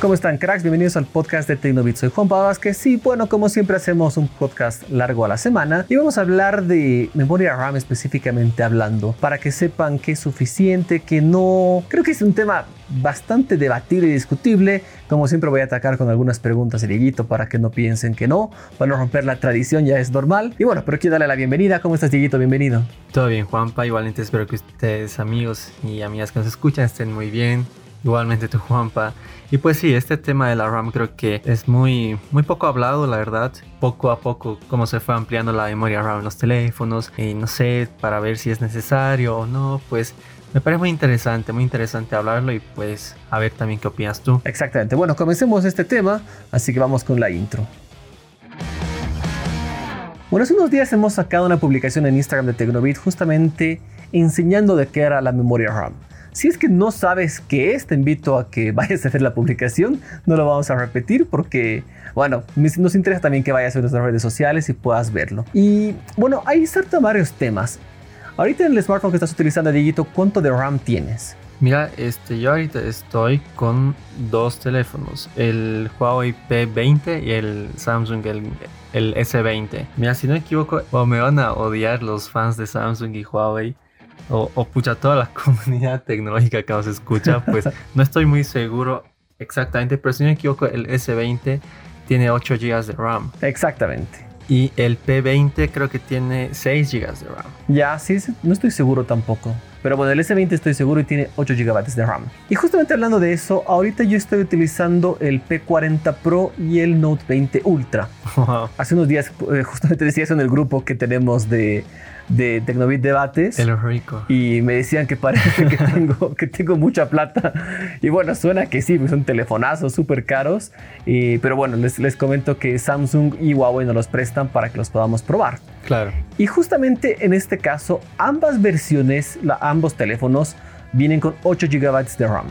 ¿Cómo están, cracks? Bienvenidos al podcast de Tecnobit. Soy Juan Pavas, que sí, bueno, como siempre hacemos un podcast largo a la semana y vamos a hablar de memoria RAM específicamente hablando, para que sepan que es suficiente, que no... Creo que es un tema bastante debatible y discutible. Como siempre voy a atacar con algunas preguntas de Dieguito para que no piensen que no. Para no romper la tradición ya es normal. Y bueno, pero quiero darle la bienvenida. ¿Cómo estás, Dieguito? Bienvenido. Todo bien, Juanpa. Igualmente espero que ustedes, amigos y amigas que nos escuchan, estén muy bien. Igualmente tú, Juanpa. Y pues sí, este tema de la RAM creo que es muy, muy poco hablado, la verdad. Poco a poco, cómo se fue ampliando la memoria RAM en los teléfonos. Y no sé, para ver si es necesario o no, pues me parece muy interesante, muy interesante hablarlo y pues a ver también qué opinas tú. Exactamente. Bueno, comencemos este tema, así que vamos con la intro. Bueno, hace unos días hemos sacado una publicación en Instagram de Tecnobit justamente enseñando de qué era la memoria RAM. Si es que no sabes qué es, te invito a que vayas a hacer la publicación. No lo vamos a repetir porque, bueno, nos interesa también que vayas a nuestras redes sociales y puedas verlo. Y bueno, ahí saltan varios temas. Ahorita en el smartphone que estás utilizando, Dieguito, ¿cuánto de RAM tienes? Mira, este, yo ahorita estoy con dos teléfonos, el Huawei P20 y el Samsung el, el S20. Mira, si no me equivoco, o me van a odiar los fans de Samsung y Huawei, o, o pucha toda la comunidad tecnológica que nos escucha, pues no estoy muy seguro exactamente, pero si no me equivoco, el S20 tiene 8 GB de RAM. Exactamente. Y el P20 creo que tiene 6 GB de RAM. Ya, sí, no estoy seguro tampoco. Pero bueno, el S20 estoy seguro y tiene 8 GB de RAM. Y justamente hablando de eso, ahorita yo estoy utilizando el P40 Pro y el Note 20 Ultra. Hace unos días eh, justamente decía eso en el grupo que tenemos de, de Tecnobit Debates. El rico. Y me decían que parece que tengo, que tengo mucha plata. Y bueno, suena que sí, pues son telefonazos súper caros. Y, pero bueno, les, les comento que Samsung y Huawei nos los prestan para que los podamos probar. Claro. Y justamente en este caso, ambas versiones, la, ambos teléfonos, vienen con 8 GB de RAM.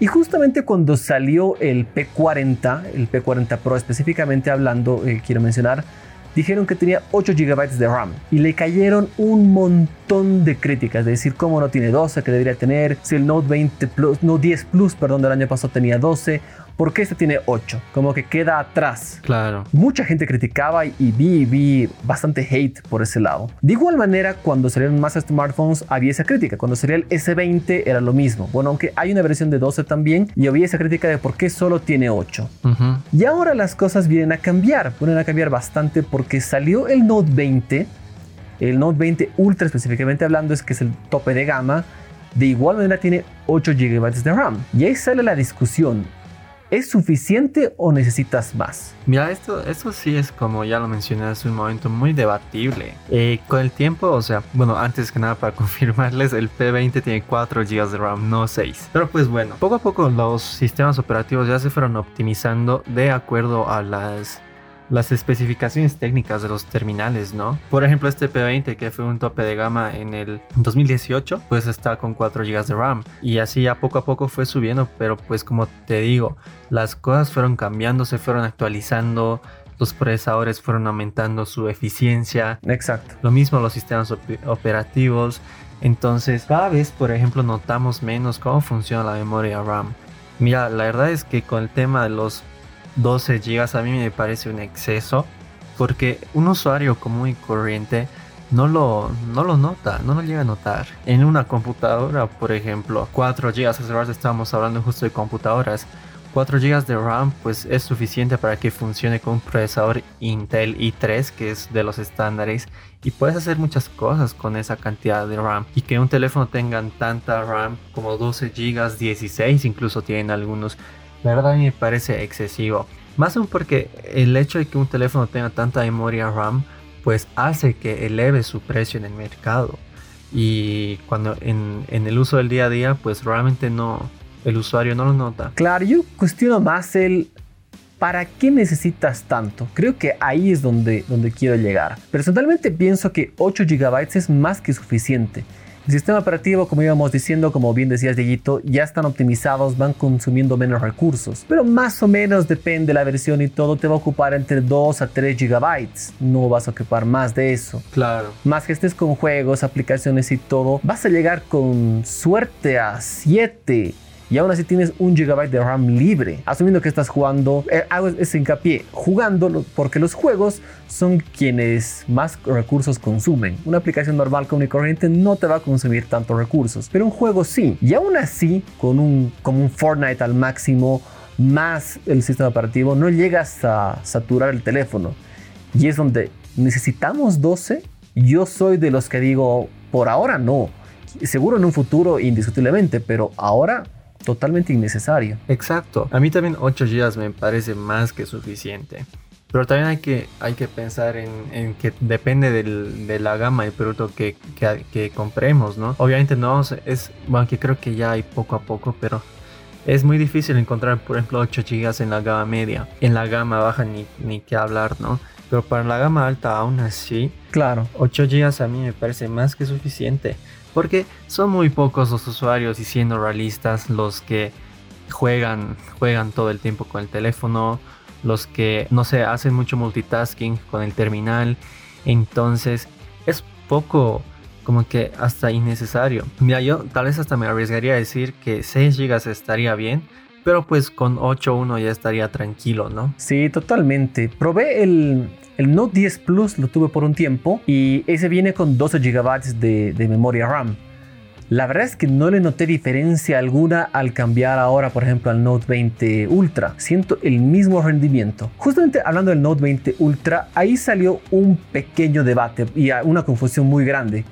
Y justamente cuando salió el P40, el P40 Pro específicamente hablando, eh, quiero mencionar, dijeron que tenía 8 GB de RAM y le cayeron un montón de críticas, de decir cómo no tiene 12 que debería tener, si el Note 20 Plus, no 10 Plus, perdón, del año pasado tenía 12 ¿Por qué este tiene 8? Como que queda atrás. Claro. Mucha gente criticaba y vi, vi bastante hate por ese lado. De igual manera, cuando salieron más smartphones había esa crítica. Cuando salía el S20 era lo mismo. Bueno, aunque hay una versión de 12 también y había esa crítica de por qué solo tiene 8. Y ahora las cosas vienen a cambiar. Vienen a cambiar bastante porque salió el Note 20. El Note 20 Ultra específicamente hablando es que es el tope de gama. De igual manera tiene 8 GB de RAM. Y ahí sale la discusión. ¿Es suficiente o necesitas más? Mira, esto, esto sí es como ya lo mencioné hace un momento, muy debatible. Eh, con el tiempo, o sea, bueno, antes que nada para confirmarles, el P20 tiene 4 GB de RAM, no 6. Pero pues bueno, poco a poco los sistemas operativos ya se fueron optimizando de acuerdo a las las especificaciones técnicas de los terminales, ¿no? Por ejemplo, este P20 que fue un tope de gama en el 2018, pues está con 4 GB de RAM y así a poco a poco fue subiendo, pero pues como te digo, las cosas fueron cambiando, se fueron actualizando, los procesadores fueron aumentando su eficiencia. Exacto. Lo mismo los sistemas operativos. Entonces, cada vez, por ejemplo, notamos menos cómo funciona la memoria RAM. Mira, la verdad es que con el tema de los 12 GB a mí me parece un exceso porque un usuario común y corriente no lo, no lo nota, no lo llega a notar. En una computadora, por ejemplo, 4 GB, hace estábamos hablando justo de computadoras. 4 GB de RAM pues es suficiente para que funcione con un procesador Intel i3 que es de los estándares y puedes hacer muchas cosas con esa cantidad de RAM y que un teléfono tenga tanta RAM como 12 GB, 16 incluso tienen algunos la verdad me parece excesivo. Más aún porque el hecho de que un teléfono tenga tanta memoria RAM, pues hace que eleve su precio en el mercado. Y cuando en, el uso del día a día, pues realmente no, el usuario no lo nota. Claro, yo cuestiono más el ¿para qué necesitas tanto? Creo que ahí es donde, donde quiero llegar. Personalmente pienso que 8 GB es más que suficiente. El sistema operativo, como íbamos diciendo, como bien decías Dieguito, ya están optimizados, van consumiendo menos recursos. Pero más o menos depende de la versión y todo, te va a ocupar entre 2 a 3 gigabytes. No vas a ocupar más de eso. Claro. Más que estés con juegos, aplicaciones y todo, vas a llegar con suerte a 7 y aún así tienes un gigabyte de RAM libre, asumiendo que estás jugando, eh, hago ese hincapié, jugando porque los juegos son quienes más recursos consumen. Una aplicación normal común y corriente no te va a consumir tantos recursos, pero un juego sí. Y aún así, con un, como un Fortnite al máximo, más el sistema operativo, no llegas a saturar el teléfono. Y es donde necesitamos 12. Yo soy de los que digo, por ahora no. Seguro en un futuro indiscutiblemente, pero ahora totalmente innecesario. Exacto. A mí también 8 GB me parece más que suficiente. Pero también hay que, hay que pensar en, que depende de la gama de producto que, que, compremos, ¿no? Obviamente no es, bueno, que creo que ya hay poco a poco, pero es muy difícil encontrar, por ejemplo, 8 GB en la gama media. En la gama baja ni, ni que hablar, ¿no? Pero para la gama alta aún así, claro, 8 GB a mí me parece más que suficiente. Porque son muy pocos los usuarios y siendo realistas los que juegan, juegan todo el tiempo con el teléfono, los que no sé, hacen mucho multitasking con el terminal. Entonces es poco como que hasta innecesario. Mira, yo tal vez hasta me arriesgaría a decir que 6 GB estaría bien pero pues con 8.1 ya estaría tranquilo, ¿no? Sí, totalmente. Probé el, el Note 10 Plus, lo tuve por un tiempo y ese viene con 12 GB de, memoria RAM. La verdad es que no le noté diferencia alguna al cambiar ahora, por ejemplo, al Note 20 Ultra. Siento el mismo rendimiento. Justamente hablando del Note 20 Ultra, ahí salió un pequeño debate y una confusión muy grande.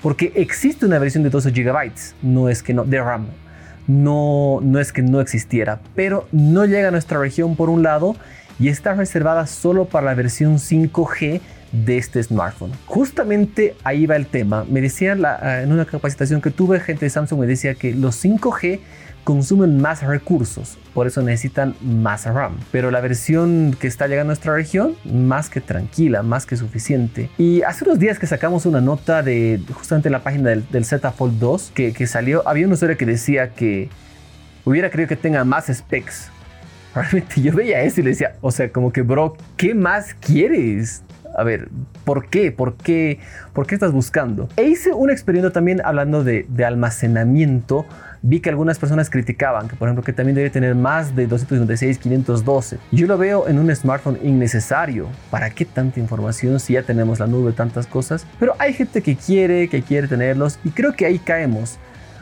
Porque existe una versión de 12 GB, no es que no, de RAM no, no es que no existiera, pero no llega a nuestra región por un lado y está reservada solo para la versión 5G de este smartphone. Justamente ahí va el tema. Me decían eh, en una capacitación que tuve, gente de Samsung me decía que los 5G consumen más recursos, por eso necesitan más RAM. Pero la versión que está llegando a nuestra región, más que tranquila, más que suficiente. Y hace unos días que sacamos una nota de justamente en la página del, del Z Fold 2 que, que salió, había una historia que decía que hubiera querido que tenga más specs. Realmente yo veía eso y le decía, o sea, como que bro, ¿qué más quieres? A ver, ¿por qué? ¿Por qué? ¿Por qué estás buscando? E hice un experimento también hablando de, almacenamiento vi que algunas personas criticaban que, por ejemplo, que también debe tener más de 256, 512. Yo lo veo en un smartphone innecesario. ¿Para qué tanta información si ya tenemos la nube, tantas cosas? Pero hay gente que quiere, que quiere tenerlos y creo que ahí caemos.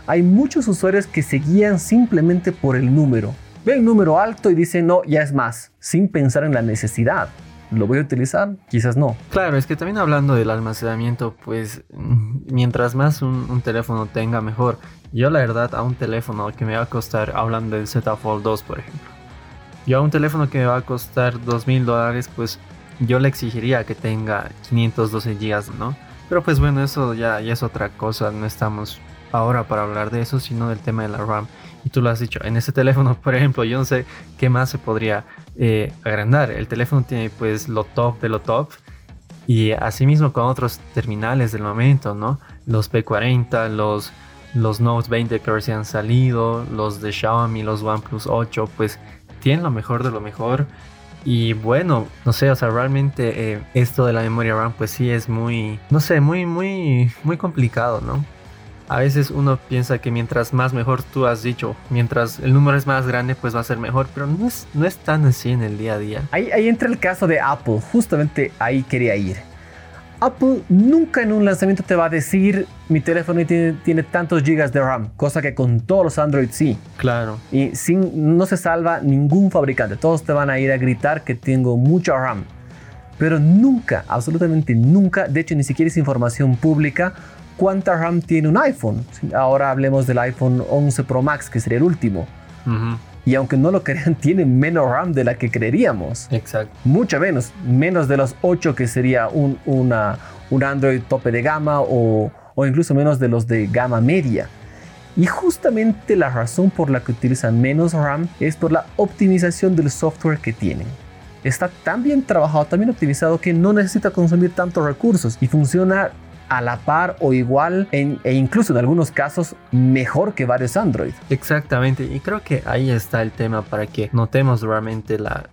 Hay muchos usuarios que se guían simplemente por el número. Ven un número alto y dicen, no, ya es más, sin pensar en la necesidad. ¿Lo voy a utilizar? Quizás no. Claro, es que también hablando del almacenamiento, pues mientras más un, teléfono tenga, mejor. Yo la verdad a un teléfono que me va a costar, hablando del Z Fold 2 por ejemplo, yo a un teléfono que me va a costar dos mil dólares, pues yo le exigiría que tenga 512 GB, ¿no? Pero pues bueno, eso ya es otra cosa, no estamos ahora para hablar de eso, sino del tema de la RAM. Y tú lo has dicho, en ese teléfono, por ejemplo, yo no sé qué más se podría eh, agrandar. El teléfono tiene pues lo top de lo top. Y asimismo con otros terminales del momento, ¿no? Los P40, los, los Note 20 que recién han salido, los de Xiaomi, los OnePlus 8, pues tienen lo mejor de lo mejor. Y bueno, no sé, o sea, realmente eh, esto de la memoria RAM, pues sí es muy, no sé, muy, muy, muy complicado, ¿no? A veces uno piensa que mientras más mejor tú has dicho, mientras el número es más grande, pues va a ser mejor, pero no es, no es tan así en el día a día. Ahí, ahí entra el caso de Apple, justamente ahí quería ir. Apple nunca en un lanzamiento te va a decir mi teléfono tiene, tiene, tantos gigas de RAM, cosa que con todos los Android sí. Claro. Y sin, no se salva ningún fabricante, todos te van a ir a gritar que tengo mucha RAM. Pero nunca, absolutamente nunca, de hecho ni siquiera es información pública, cuánta RAM tiene un iPhone. Ahora hablemos del iPhone 11 Pro Max, que sería el último. Y aunque no lo crean, tiene menos RAM de la que creeríamos. Exacto. Mucha menos. Menos de los 8 que sería un, una, un Android tope de gama o, o incluso menos de los de gama media. Y justamente la razón por la que utilizan menos RAM es por la optimización del software que tienen. Está tan bien trabajado, tan bien optimizado que no necesita consumir tantos recursos y funciona a la par o igual e incluso en algunos casos mejor que varios Android. Exactamente, y creo que ahí está el tema para que notemos realmente la...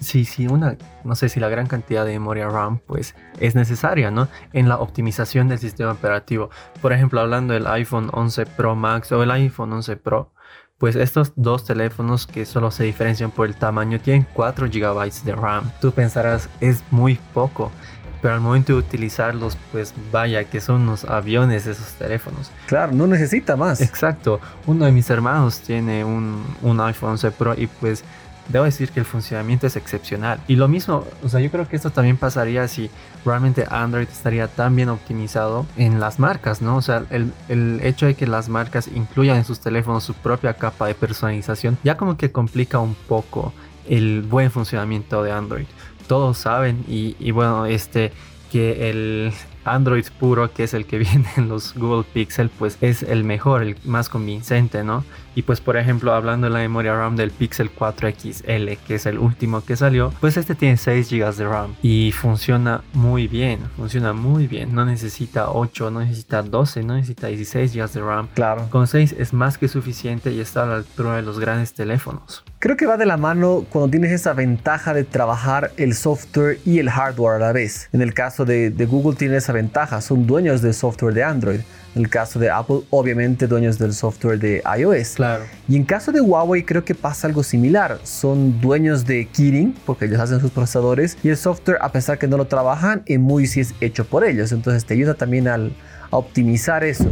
Sí, sí, una, no sé si la gran cantidad de memoria RAM pues es necesaria, ¿no? En la optimización del sistema operativo. Por ejemplo, hablando del iPhone 11 Pro Max o el iPhone 11 Pro, pues estos dos teléfonos que solo se diferencian por el tamaño tienen 4 GB de RAM. Tú pensarás, es muy poco pero al momento de utilizarlos, pues vaya que son unos aviones esos teléfonos. Claro, no necesita más. Exacto. Uno de mis hermanos tiene un, un iPhone 11 Pro y pues debo decir que el funcionamiento es excepcional. Y lo mismo, o sea, yo creo que esto también pasaría si realmente Android estaría tan bien optimizado en las marcas, ¿no? O sea, el, el, hecho de que las marcas incluyan en sus teléfonos su propia capa de personalización ya como que complica un poco el buen funcionamiento de Android todos saben y, y bueno, este que el Android puro, que es el que viene en los Google Pixel, pues es el mejor, el más convincente, ¿no? Y pues por ejemplo, hablando de la memoria RAM del Pixel 4 XL, que es el último que salió, pues este tiene 6 GB de RAM y funciona muy bien, funciona muy bien. No necesita 8, no necesita 12, no necesita 16 GB de RAM. Claro. Con 6 es más que suficiente y está a la altura de los grandes teléfonos. Creo que va de la mano cuando tienes esa ventaja de trabajar el software y el hardware a la vez. En el caso de, de Google tiene esa ventaja, son dueños del software de Android. En el caso de Apple, obviamente dueños del software de iOS. Claro. Y en caso de Huawei creo que pasa algo similar. Son dueños de Kirin porque ellos hacen sus procesadores y el software, a pesar que no lo trabajan, en muy sí es hecho por ellos. Entonces te ayuda también al, a optimizar eso.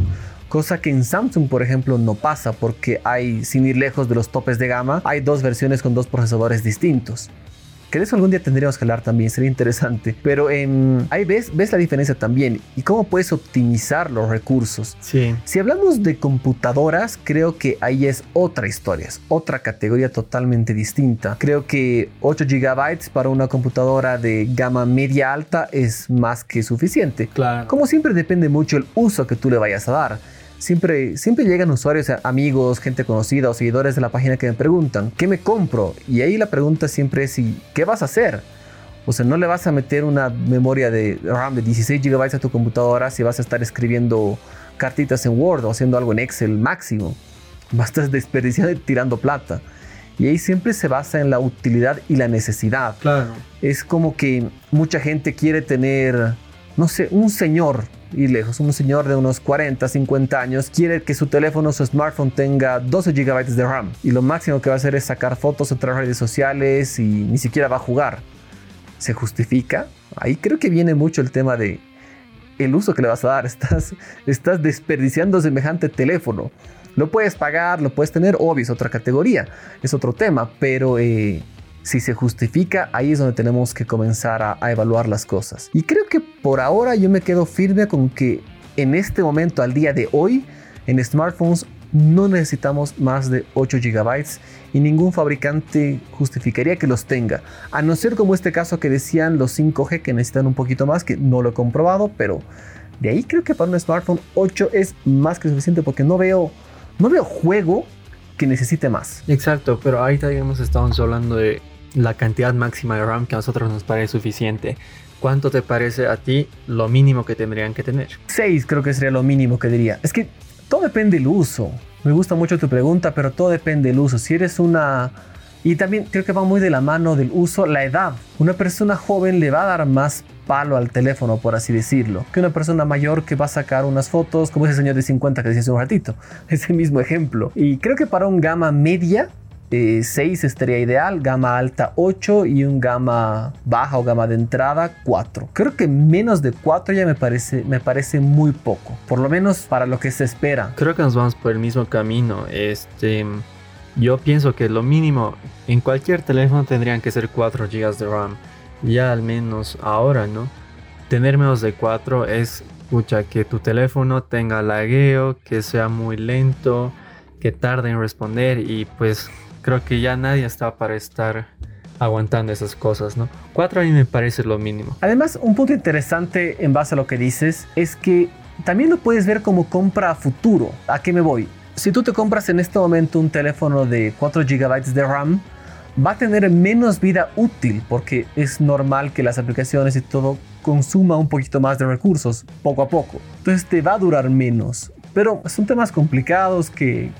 Cosa que en Samsung, por ejemplo, no pasa porque hay, sin ir lejos de los topes de gama, hay dos versiones con dos procesadores distintos que de eso algún día tendríamos que hablar también, sería interesante. Pero em, ahí ves, ves la diferencia también y cómo puedes optimizar los recursos. Sí. Si hablamos de computadoras, creo que ahí es otra historia, es otra categoría totalmente distinta. Creo que 8 GB para una computadora de gama media alta es más que suficiente. Claro. Como siempre depende mucho el uso que tú le vayas a dar siempre, siempre llegan usuarios, amigos, gente conocida o seguidores de la página que me preguntan, ¿qué me compro? Y ahí la pregunta siempre es, ¿qué vas a hacer? O sea, no le vas a meter una memoria de RAM de 16 GB a tu computadora si vas a estar escribiendo cartitas en Word o haciendo algo en Excel máximo. Vas a estar desperdiciando y tirando plata. Y ahí siempre se basa en la utilidad y la necesidad. Claro. Es como que mucha gente quiere tener, no sé, un señor y lejos. Un señor de unos 40, 50 años quiere que su teléfono, su smartphone tenga 12 GB de RAM y lo máximo que va a hacer es sacar fotos otras redes sociales y ni siquiera va a jugar. ¿Se justifica? Ahí creo que viene mucho el tema de el uso que le vas a dar. Estás, estás desperdiciando semejante teléfono. Lo puedes pagar, lo puedes tener, obvio, es otra categoría, es otro tema, pero eh, si se justifica, ahí es donde tenemos que comenzar a, evaluar las cosas. Y creo que por ahora yo me quedo firme con que en este momento, al día de hoy, en smartphones no necesitamos más de 8 GB y ningún fabricante justificaría que los tenga. A no ser como este caso que decían los 5G que necesitan un poquito más, que no lo he comprobado, pero de ahí creo que para un smartphone 8 es más que suficiente porque no veo, no veo juego que necesite más. Exacto, pero ahí también estamos hablando de la cantidad máxima de RAM que a nosotros nos parece suficiente. ¿Cuánto te parece a ti lo mínimo que tendrían que tener? 6 creo que sería lo mínimo que diría. Es que todo depende del uso. Me gusta mucho tu pregunta, pero todo depende del uso. Si eres una... Y también creo que va muy de la mano del uso, la edad. Una persona joven le va a dar más palo al teléfono, por así decirlo, que una persona mayor que va a sacar unas fotos, como ese señor de 50 que decía hace un ratito. Ese mismo ejemplo. Y creo que para un gama media 6 eh, estaría ideal, gama alta 8 y un gama baja o gama de entrada 4. Creo que menos de 4 ya me parece, me parece muy poco, por lo menos para lo que se espera. Creo que nos vamos por el mismo camino. Este, yo pienso que lo mínimo en cualquier teléfono tendrían que ser 4 GB de RAM. Ya al menos ahora, ¿no? Tener menos de 4 es, escucha, que tu teléfono tenga lagueo, que sea muy lento, que tarde en responder y pues creo que ya nadie está para estar aguantando esas cosas, ¿no? Cuatro a mí me parece lo mínimo. Además, un punto interesante en base a lo que dices es que también lo puedes ver como compra a futuro. ¿A qué me voy? Si tú te compras en este momento un teléfono de 4 GB de RAM, va a tener menos vida útil porque es normal que las aplicaciones y todo consuma un poquito más de recursos poco a poco. Entonces te va a durar menos. Pero son temas complicados que,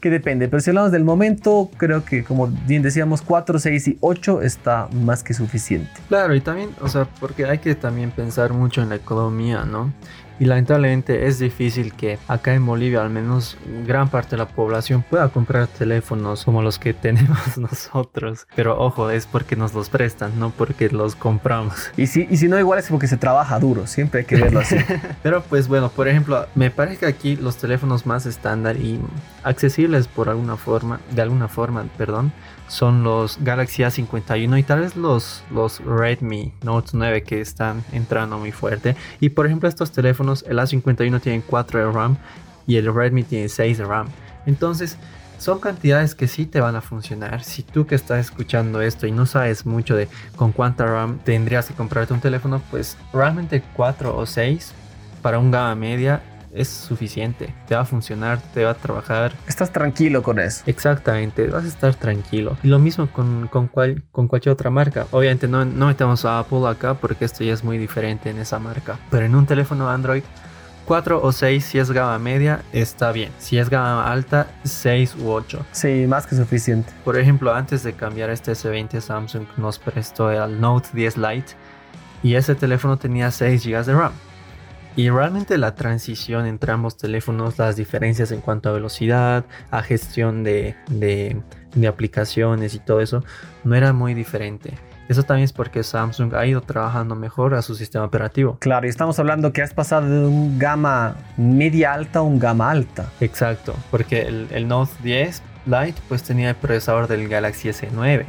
que depende. Pero si hablamos del momento, creo que como bien decíamos, 4, 6 y 8 está más que suficiente. Claro, y también, o sea, porque hay que también pensar mucho en la economía, ¿no? Y lamentablemente es difícil que acá en Bolivia al menos gran parte de la población pueda comprar teléfonos como los que tenemos nosotros. Pero ojo, es porque nos los prestan, no porque los compramos. Y si, y si no, igual es porque se trabaja duro, siempre hay que verlo así. Pero pues bueno, por ejemplo, me parece que aquí los teléfonos más estándar y accesibles por alguna forma, de alguna forma, perdón, son los Galaxy A51 y tal vez los, los Redmi Note 9 que están entrando muy fuerte. Y por ejemplo estos teléfonos, el A51 tiene 4 de RAM y el Redmi tiene 6 de RAM. Entonces son cantidades que sí te van a funcionar. Si tú que estás escuchando esto y no sabes mucho de con cuánta RAM tendrías que comprarte un teléfono, pues realmente 4 o 6 para un gama media es suficiente. Te va a funcionar, te va a trabajar. Estás tranquilo con eso. Exactamente, vas a estar tranquilo. Y lo mismo con, con, cual, con cualquier otra marca. Obviamente no, no metemos a Apple acá porque esto ya es muy diferente en esa marca. Pero en un teléfono Android 4 o 6 si es gama media está bien. Si es gama alta 6 u 8. Sí, más que suficiente. Por ejemplo, antes de cambiar este S20 Samsung nos prestó el Note 10 Lite y ese teléfono tenía 6 GB de RAM. Y realmente la transición entre ambos teléfonos, las diferencias en cuanto a velocidad, a gestión de, de, aplicaciones y todo eso, no era muy diferente. Eso también es porque Samsung ha ido trabajando mejor a su sistema operativo. Claro, y estamos hablando que has pasado de un gama media alta a un gama alta. Exacto, porque el, el Note 10 Lite pues tenía el procesador del Galaxy S9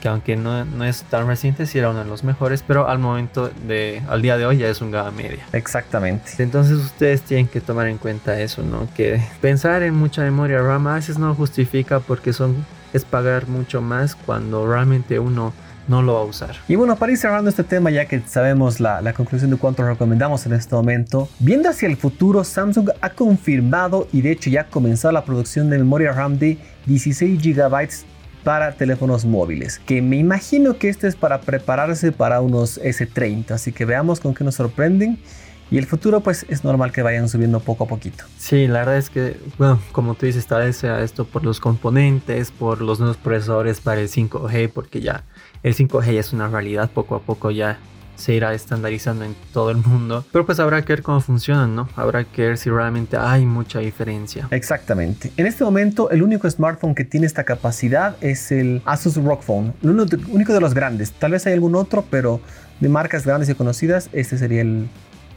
que aunque no, no, es tan reciente, sí era uno de los mejores, pero al momento de, al día de hoy ya es un gama media. Exactamente. Entonces ustedes tienen que tomar en cuenta eso, ¿no? Que pensar en mucha memoria RAM a veces no justifica porque son, es pagar mucho más cuando realmente uno no lo va a usar. Y bueno, para ir cerrando este tema, ya que sabemos la, la, conclusión de cuánto recomendamos en este momento, viendo hacia el futuro, Samsung ha confirmado y de hecho ya ha comenzado la producción de memoria RAM de 16 GB para teléfonos móviles, que me imagino que este es para prepararse para unos S30, así que veamos con qué nos sorprenden. Y el futuro pues es normal que vayan subiendo poco a poquito. Sí, la verdad es que, bueno, como tú dices, tal vez sea esto por los componentes, por los nuevos procesadores para el 5G, porque ya el 5G ya es una realidad, poco a poco ya se irá estandarizando en todo el mundo. Pero pues habrá que ver cómo funcionan, ¿no? Habrá que ver si realmente hay mucha diferencia. Exactamente. En este momento el único smartphone que tiene esta capacidad es el Asus ROG Phone. El único de los grandes. Tal vez hay algún otro, pero de marcas grandes y conocidas, este sería el,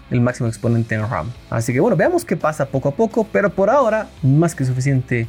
el máximo exponente en RAM. Así que bueno, veamos qué pasa poco a poco, pero por ahora más que suficiente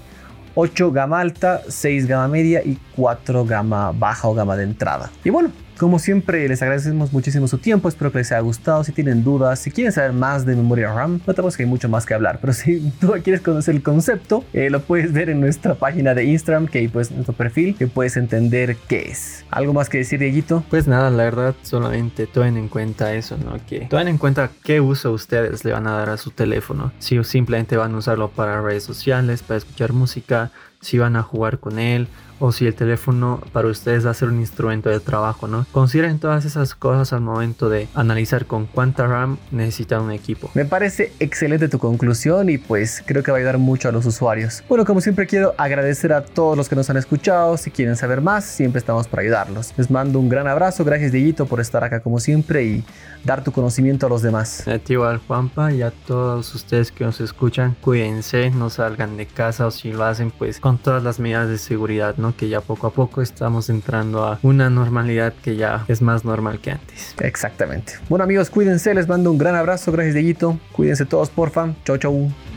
8 gama alta, 6 gama media y 4 gama baja o gama de entrada. Y bueno, como siempre, les agradecemos muchísimo su tiempo, espero que les haya gustado. Si tienen dudas, si quieren saber más de memoria RAM, no tenemos que hay mucho más que hablar, pero si tú quieres conocer el concepto, eh, lo puedes ver en nuestra página de Instagram, que hay pues nuestro perfil, que puedes entender qué es. ¿Algo más que decir, Dieguito? Pues nada, la verdad, solamente tomen en cuenta eso, ¿no? Que tomen en cuenta qué uso ustedes le van a dar a su teléfono. Si simplemente van a usarlo para redes sociales, para escuchar música, si van a jugar con él o si el teléfono para ustedes va a ser un instrumento de trabajo, ¿no? Consideren todas esas cosas al momento de analizar con cuánta RAM necesita un equipo. Me parece excelente tu conclusión y pues creo que va a ayudar mucho a los usuarios. Bueno, como siempre quiero agradecer a todos los que nos han escuchado. Si quieren saber más, siempre estamos para ayudarlos. Les mando un gran abrazo. Gracias, Dieguito, por estar acá como siempre y dar tu conocimiento a los demás. Igual, Juanpa, y a todos ustedes que nos escuchan, cuídense, no salgan de casa o si lo hacen, pues con todas las medidas de seguridad, Que ya poco a poco estamos entrando a una normalidad que ya es más normal que antes. Exactamente. Bueno amigos, cuídense, les mando un gran abrazo, gracias Dieguito. Cuídense todos, porfa. Chau, chau.